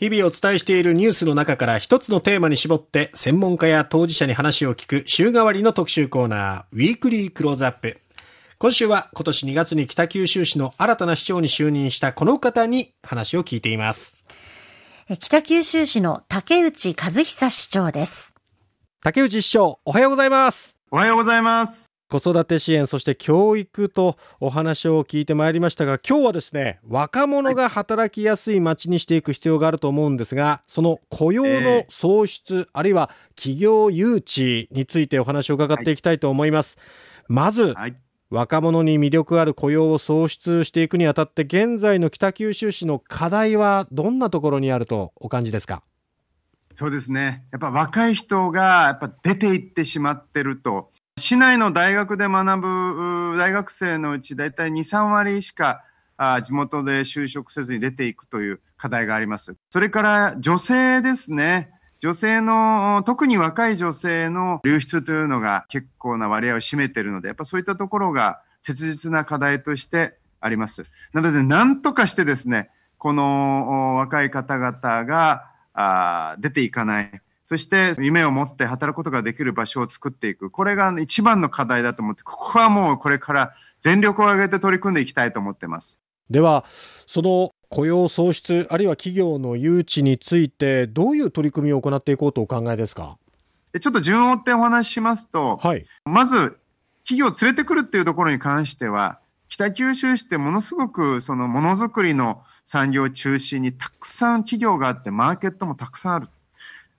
日々お伝えしているニュースの中から一つのテーマに絞って専門家や当事者に話を聞く週替わりの特集コーナー、ウィークリークローズアップ。今週は今年2月に北九州市の新たな市長に就任したこの方に話を聞いています。北九州市の竹内和久市長です。竹内市長、おはようございます。おはようございます。子育て支援そして教育とお話を聞いてまいりましたが今日はですね若者が働きやすい街にしていく必要があると思うんですがその雇用の創出、えー、あるいは企業誘致についてお話を伺っていきたいと思います、はい、まず、はい、若者に魅力ある雇用を創出していくにあたって現在の北九州市の課題はどんなところにあるとお感じですか？そうですね。やっぱ若い人がやっぱ出ていってしまってると市内の大学で学ぶ大学生のうち大体2、3割しか地元で就職せずに出ていくという課題があります。それから女性ですね。女性の、特に若い女性の流出というのが結構な割合を占めているので、やっぱそういったところが切実な課題としてあります。なので、なんとかしてですね、この若い方々があ出ていかない。そして夢を持って働くことができる場所を作っていく。これが一番の課題だと思って、ここはもうこれから全力を挙げて取り組んでいきたいと思ってます。では、その雇用創出、あるいは企業の誘致について、どういう取り組みを行っていこうとお考えですか？ちょっと順を追ってお話ししますと、はい、まず、企業を連れてくるっていうところに関しては、北九州市ってものすごくそのものづくりの産業を中心にたくさん企業があって、マーケットもたくさんある。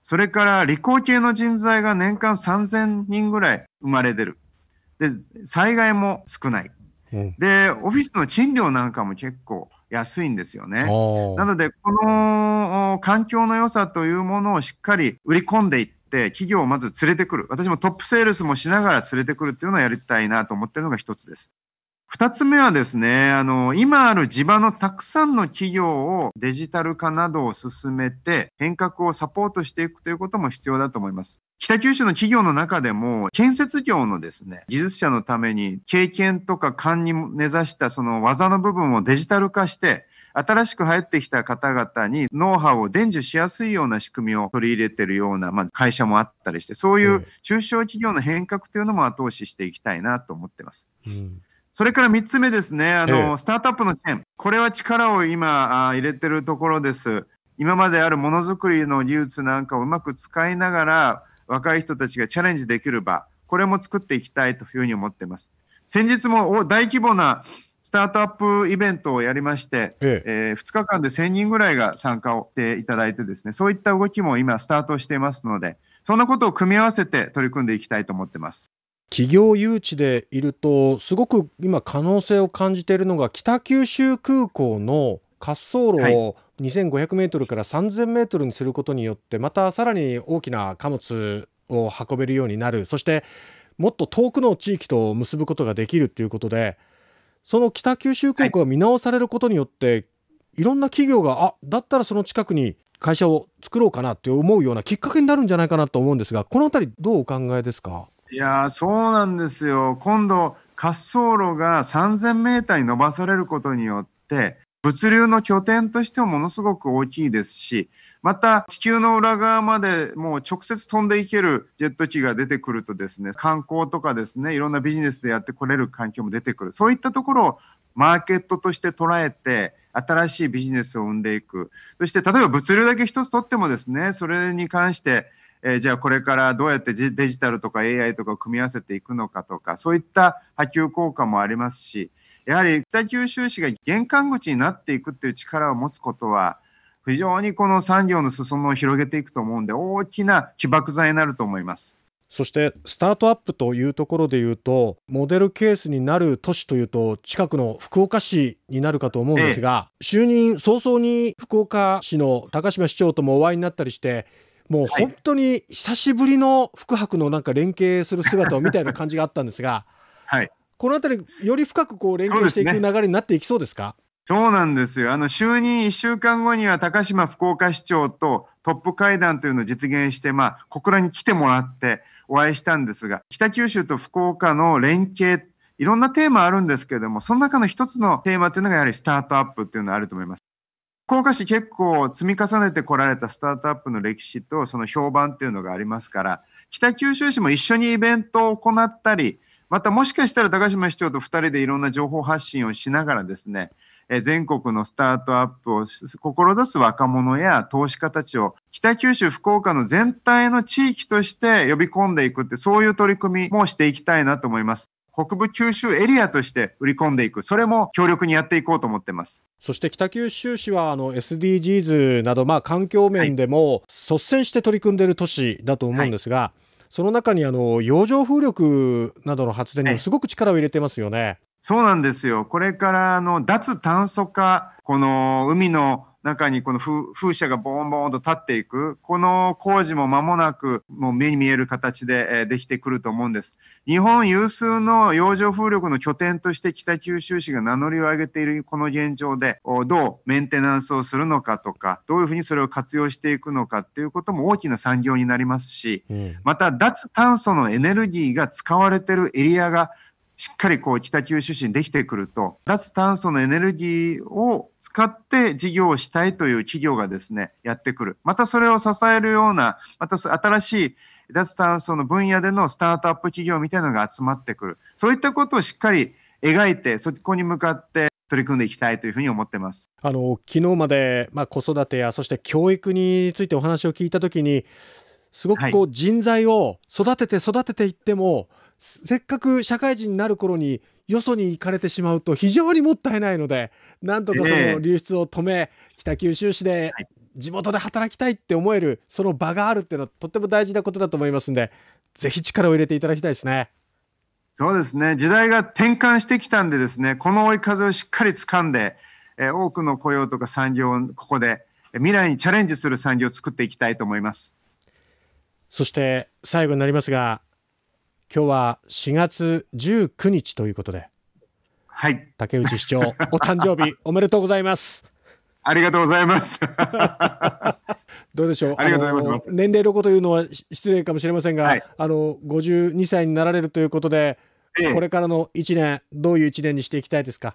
それから理工系の人材が年間3000人ぐらい生まれてる。で、災害も少ない。で、オフィスの賃料なんかも結構安いんですよね。なので、この環境の良さというものをしっかり売り込んでいって、企業をまず連れてくる。私もトップセールスもしながら連れてくるっていうのをやりたいなと思ってるのが一つです。二つ目はですね、あの、今ある地場のたくさんの企業をデジタル化などを進めて変革をサポートしていくということも必要だと思います。北九州の企業の中でも、建設業のですね、技術者のために経験とか勘に根ざしたその技の部分をデジタル化して、新しく入ってきた方々にノウハウを伝授しやすいような仕組みを取り入れてるような、まあ、会社もあったりして、そういう中小企業の変革というのも後押ししていきたいなと思ってます。うんそれから3つ目ですね、あの、ええ、スタートアップの支援。これは力を今あ入れてるところです。今まであるものづくりの技術なんかをうまく使いながら、若い人たちがチャレンジできる場、これも作っていきたいというふうに思っています。先日も大規模なスタートアップイベントをやりまして、えええー、2日間で1000人ぐらいが参加をしていただいてですね、そういった動きも今スタートしていますので、そんなことを組み合わせて取り組んでいきたいと思ってます。企業誘致でいるとすごく今可能性を感じているのが北九州空港の滑走路を2500メートルから3000メートルにすることによってまたさらに大きな貨物を運べるようになる。そしてもっと遠くの地域と結ぶことができるということでその北九州空港が見直されることによって、はい、いろんな企業があだったらその近くに会社を作ろうかなって思うようなきっかけになるんじゃないかなと思うんですがこの辺りどうお考えですか？いやそうなんですよ。今度、滑走路が3000メーターに伸ばされることによって、物流の拠点としてもものすごく大きいですし、また地球の裏側までもう直接飛んでいけるジェット機が出てくるとですね、観光とかですね、いろんなビジネスでやってこれる環境も出てくる。そういったところをマーケットとして捉えて、新しいビジネスを生んでいく。そして例えば物流だけ一つ取ってもですね、それに関してえー、じゃあこれからどうやってデジタルとか AI とかを組み合わせていくのかとか、そういった波及効果もありますし、やはり北九州市が玄関口になっていくっていう力を持つことは、非常にこの産業の裾野を広げていくと思うんで、大きな起爆剤になると思います。そしてスタートアップというところでいうとモデルケースになる都市というと近くの福岡市になるかと思うんですが、ええ、就任早々に福岡市の高島市長ともお会いになったりしてもう本当に久しぶりの福博のなんか連携する姿をみたいな感じがあったんですが、はい、この辺り、より深くこう連携していく流れになっていきそうですか？そうなんですよ。あの、就任1週間後には高島福岡市長とトップ会談というのを実現して、まあ、小倉に来てもらってお会いしたんですが、北九州と福岡の連携、いろんなテーマあるんですけれども、その中の一つのテーマというのがやはりスタートアップっていうのがあると思います。福岡市結構積み重ねてこられたスタートアップの歴史とその評判っていうのがありますから、北九州市も一緒にイベントを行ったり、またもしかしたら高島市長と2人でいろんな情報発信をしながらですね、全国のスタートアップを志す若者や投資家たちを北九州、福岡の全体の地域として呼び込んでいくって、そういう取り組みもしていきたいなと思います。北部九州エリアとして売り込んでいく、それも強力にやっていこうと思ってます。そして北九州市はあの SDGs など、まあ、環境面でも率先して取り組んでいる都市だと思うんですが、はい、その中にあの洋上風力などの発電にもすごく力を入れてますよね。そうなんですよ。これからあの脱炭素化、この海の中にこの風車がボンボンと立っていく、この工事も間もなくもう目に見える形でできてくると思うんです。日本有数の洋上風力の拠点として北九州市が名乗りを上げているこの現状で、どうメンテナンスをするのかとか、どういうふうにそれを活用していくのかっていうことも大きな産業になりますし、また脱炭素のエネルギーが使われているエリアがしっかりこう北九州市にできてくると、脱炭素のエネルギーを使って事業をしたいという企業がですね、やってくる。またそれを支えるような、また新しい脱炭素の分野でのスタートアップ企業みたいなのが集まってくる。そういったことをしっかり描いて、そこに向かって取り組んでいきたいというふうに思ってます。あの昨日まで、まあ、子育てやそして教育についてお話を聞いたときにすごくこう人材を育てて育てていっても、はいせっかく社会人になる頃によそに行かれてしまうと非常にもったいないのでなんとかその流出を止め、えー、北九州市で地元で働きたいって思えるその場があるっていうのはとっても大事なことだと思いますんでぜひ力を入れていただきたいですね。そうですね。時代が転換してきたんでですねこの追い風をしっかり掴んで、えー、多くの雇用とか産業をここで未来にチャレンジする産業を作っていきたいと思います。そして最後になりますが今日は4月19日ということで、はい。竹内市長、お誕生日 おめでとうございます。ありがとうございます。どうでしょう？ありがとうございます。年齢のこと言うのは失礼かもしれませんが、はい、あの52歳になられるということで、ええ、これからの1年どういう1年にしていきたいですか？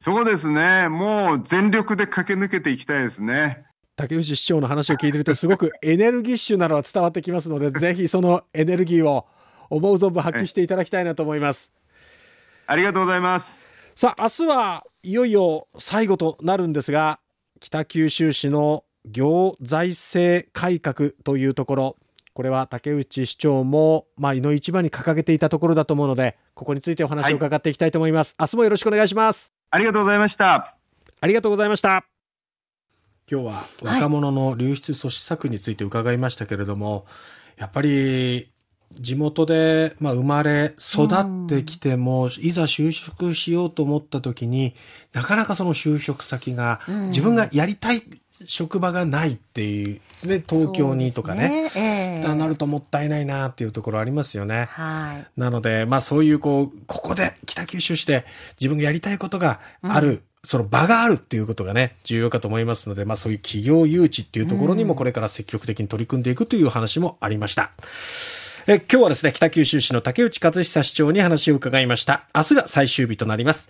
そうですね。もう全力で駆け抜けていきたいですね。竹内市長の話を聞いてるとすごくエネルギッシュなのは伝わってきますので、ぜひそのエネルギーを思う存分発揮していただきたいなと思います。ありがとうございます。さあ、明日はいよいよ最後となるんですが、北九州市の行財政改革というところ、これは竹内市長も、まあ、井の一番に掲げていたところだと思うので、ここについてお話を伺っていきたいと思います。はい、明日もよろしくお願いします。ありがとうございました。ありがとうございました。今日は若者の流出阻止策について伺いましたけれども、はい、やっぱり地元で、まあ、生まれ、育ってきても、いざ就職しようと思った時に、なかなかその就職先が、自分がやりたい職場がないっていう、ね、東京にとかね、ね。えー、なるともったいないなっていうところありますよね。はい。なので、まあそういうこう、ここで北九州市で自分がやりたいことがある、うん、その場があるっていうことがね、重要かと思いますので、まあそういう企業誘致っていうところにもこれから積極的に取り組んでいくという話もありました。うんえ今日はですね、北九州市の竹内和久市長に話を伺いました。明日が最終日となります。